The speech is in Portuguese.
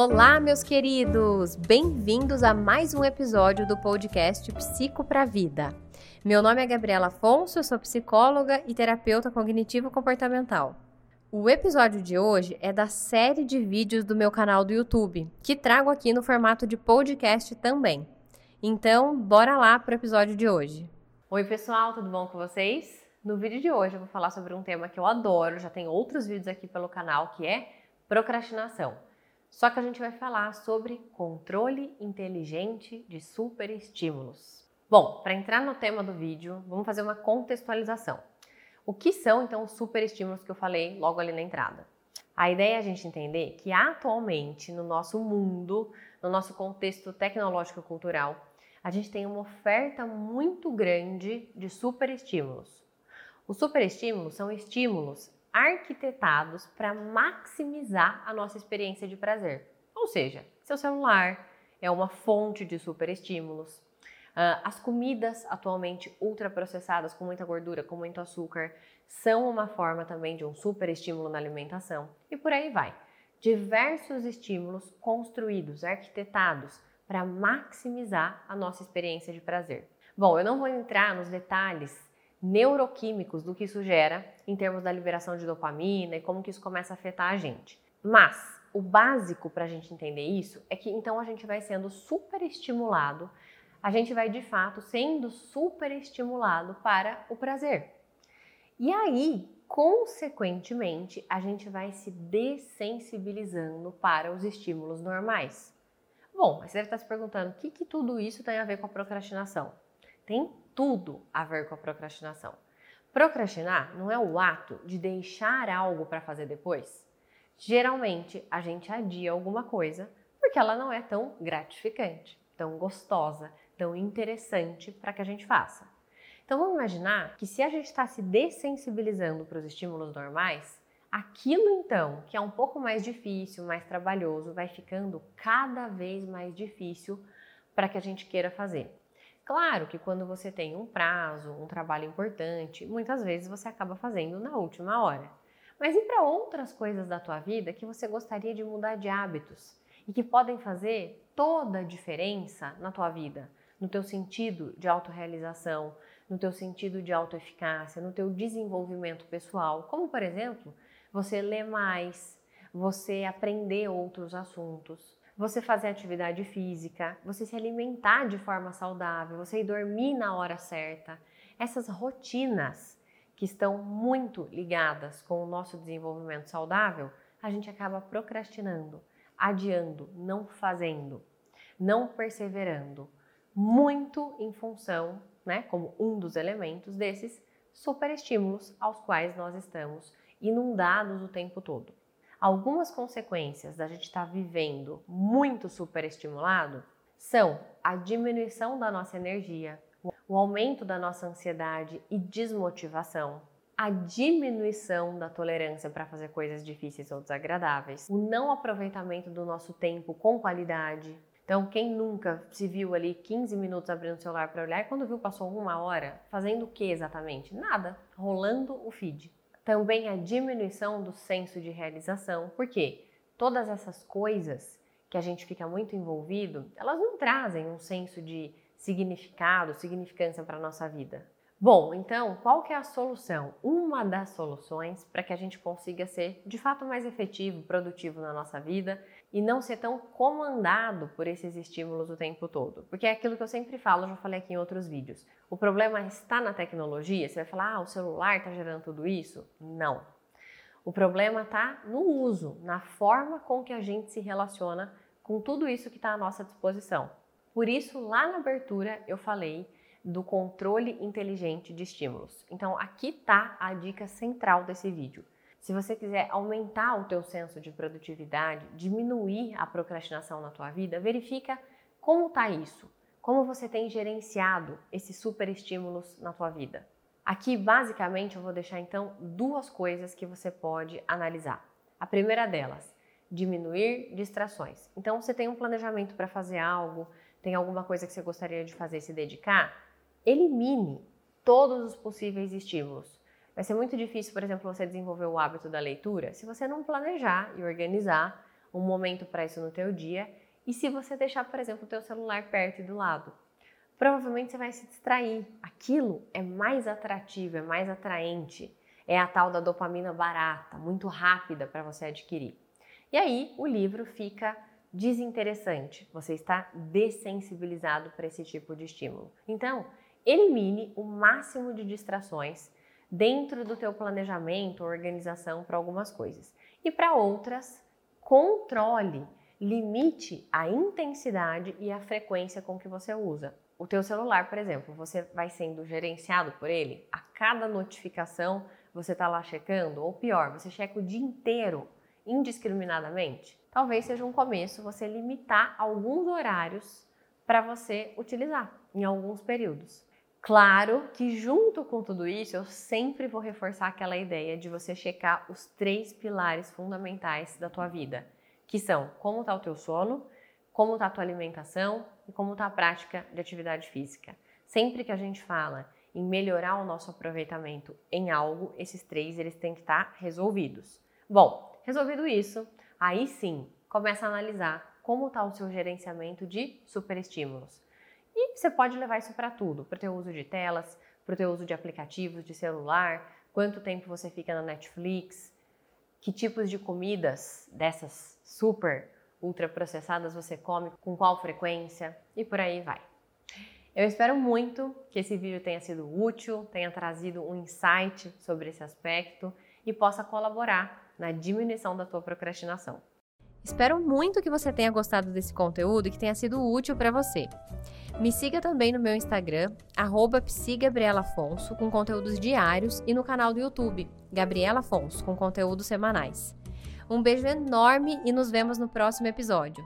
Olá, meus queridos! Bem-vindos a mais um episódio do podcast Psico para Vida. Meu nome é Gabriela Afonso, eu sou psicóloga e terapeuta cognitivo-comportamental. O episódio de hoje é da série de vídeos do meu canal do YouTube, que trago aqui no formato de podcast também. Então, bora lá para o episódio de hoje. Oi, pessoal, tudo bom com vocês? No vídeo de hoje eu vou falar sobre um tema que eu adoro, já tem outros vídeos aqui pelo canal, que é procrastinação. Só que a gente vai falar sobre controle inteligente de superestímulos. Bom, para entrar no tema do vídeo, vamos fazer uma contextualização. O que são então os superestímulos que eu falei logo ali na entrada? A ideia é a gente entender que atualmente no nosso mundo, no nosso contexto tecnológico cultural, a gente tem uma oferta muito grande de superestímulos. Os superestímulos são estímulos arquitetados para maximizar a nossa experiência de prazer. Ou seja, seu celular é uma fonte de superestímulos. Uh, as comidas atualmente ultraprocessadas, com muita gordura, com muito açúcar, são uma forma também de um superestímulo na alimentação. E por aí vai. Diversos estímulos construídos, arquitetados para maximizar a nossa experiência de prazer. Bom, eu não vou entrar nos detalhes neuroquímicos do que isso gera em termos da liberação de dopamina e como que isso começa a afetar a gente. Mas o básico para a gente entender isso é que então a gente vai sendo super estimulado, a gente vai de fato sendo super estimulado para o prazer. E aí, consequentemente, a gente vai se dessensibilizando para os estímulos normais. Bom, você deve estar se perguntando o que, que tudo isso tem a ver com a procrastinação. Tem tudo a ver com a procrastinação. Procrastinar não é o ato de deixar algo para fazer depois. Geralmente a gente adia alguma coisa porque ela não é tão gratificante, tão gostosa, tão interessante para que a gente faça. Então vamos imaginar que se a gente está se dessensibilizando para os estímulos normais, aquilo então que é um pouco mais difícil, mais trabalhoso, vai ficando cada vez mais difícil para que a gente queira fazer. Claro que quando você tem um prazo, um trabalho importante, muitas vezes você acaba fazendo na última hora. Mas e para outras coisas da tua vida que você gostaria de mudar de hábitos e que podem fazer toda a diferença na tua vida, no teu sentido de autorrealização, no teu sentido de autoeficácia, no teu desenvolvimento pessoal, como por exemplo, você ler mais, você aprender outros assuntos, você fazer atividade física, você se alimentar de forma saudável, você ir dormir na hora certa. Essas rotinas que estão muito ligadas com o nosso desenvolvimento saudável, a gente acaba procrastinando, adiando, não fazendo, não perseverando, muito em função, né, como um dos elementos desses superestímulos aos quais nós estamos inundados o tempo todo. Algumas consequências da gente estar tá vivendo muito superestimulado são a diminuição da nossa energia, o aumento da nossa ansiedade e desmotivação, a diminuição da tolerância para fazer coisas difíceis ou desagradáveis, o não aproveitamento do nosso tempo com qualidade. Então, quem nunca se viu ali 15 minutos abrindo o celular para olhar e quando viu passou uma hora, fazendo o que exatamente? Nada, rolando o feed também a diminuição do senso de realização, porque todas essas coisas que a gente fica muito envolvido, elas não trazem um senso de significado, significância para a nossa vida. Bom, então, qual que é a solução? Uma das soluções para que a gente consiga ser de fato mais efetivo, produtivo na nossa vida e não ser tão comandado por esses estímulos o tempo todo. Porque é aquilo que eu sempre falo, já falei aqui em outros vídeos. O problema está na tecnologia. Você vai falar, ah, o celular está gerando tudo isso? Não. O problema está no uso, na forma com que a gente se relaciona com tudo isso que está à nossa disposição. Por isso, lá na abertura, eu falei do controle inteligente de estímulos. Então aqui está a dica central desse vídeo. Se você quiser aumentar o teu senso de produtividade, diminuir a procrastinação na tua vida, verifica como está isso, como você tem gerenciado esses super estímulos na tua vida. Aqui basicamente eu vou deixar então duas coisas que você pode analisar. A primeira delas, diminuir distrações. Então você tem um planejamento para fazer algo, tem alguma coisa que você gostaria de fazer e se dedicar, elimine todos os possíveis estímulos. Vai ser muito difícil, por exemplo, você desenvolver o hábito da leitura se você não planejar e organizar um momento para isso no teu dia. E se você deixar, por exemplo, o teu celular perto e do lado, provavelmente você vai se distrair. Aquilo é mais atrativo, é mais atraente. É a tal da dopamina barata, muito rápida para você adquirir. E aí o livro fica desinteressante. Você está dessensibilizado para esse tipo de estímulo. Então, elimine o máximo de distrações dentro do teu planejamento, organização para algumas coisas. E para outras, controle, limite a intensidade e a frequência com que você usa. O teu celular, por exemplo, você vai sendo gerenciado por ele? A cada notificação você está lá checando? Ou pior, você checa o dia inteiro indiscriminadamente? Talvez seja um começo você limitar alguns horários para você utilizar em alguns períodos. Claro que junto com tudo isso, eu sempre vou reforçar aquela ideia de você checar os três pilares fundamentais da tua vida, que são como está o teu sono, como está a tua alimentação e como está a prática de atividade física. Sempre que a gente fala em melhorar o nosso aproveitamento em algo, esses três eles têm que estar resolvidos. Bom, resolvido isso, aí sim começa a analisar como está o seu gerenciamento de superestímulos. E você pode levar isso para tudo, para o teu uso de telas, para o teu uso de aplicativos de celular, quanto tempo você fica na Netflix, que tipos de comidas dessas super ultra processadas você come, com qual frequência e por aí vai. Eu espero muito que esse vídeo tenha sido útil, tenha trazido um insight sobre esse aspecto e possa colaborar na diminuição da tua procrastinação. Espero muito que você tenha gostado desse conteúdo e que tenha sido útil para você. Me siga também no meu Instagram, psigabrielafonso, com conteúdos diários, e no canal do YouTube, Gabriela Afonso, com conteúdos semanais. Um beijo enorme e nos vemos no próximo episódio.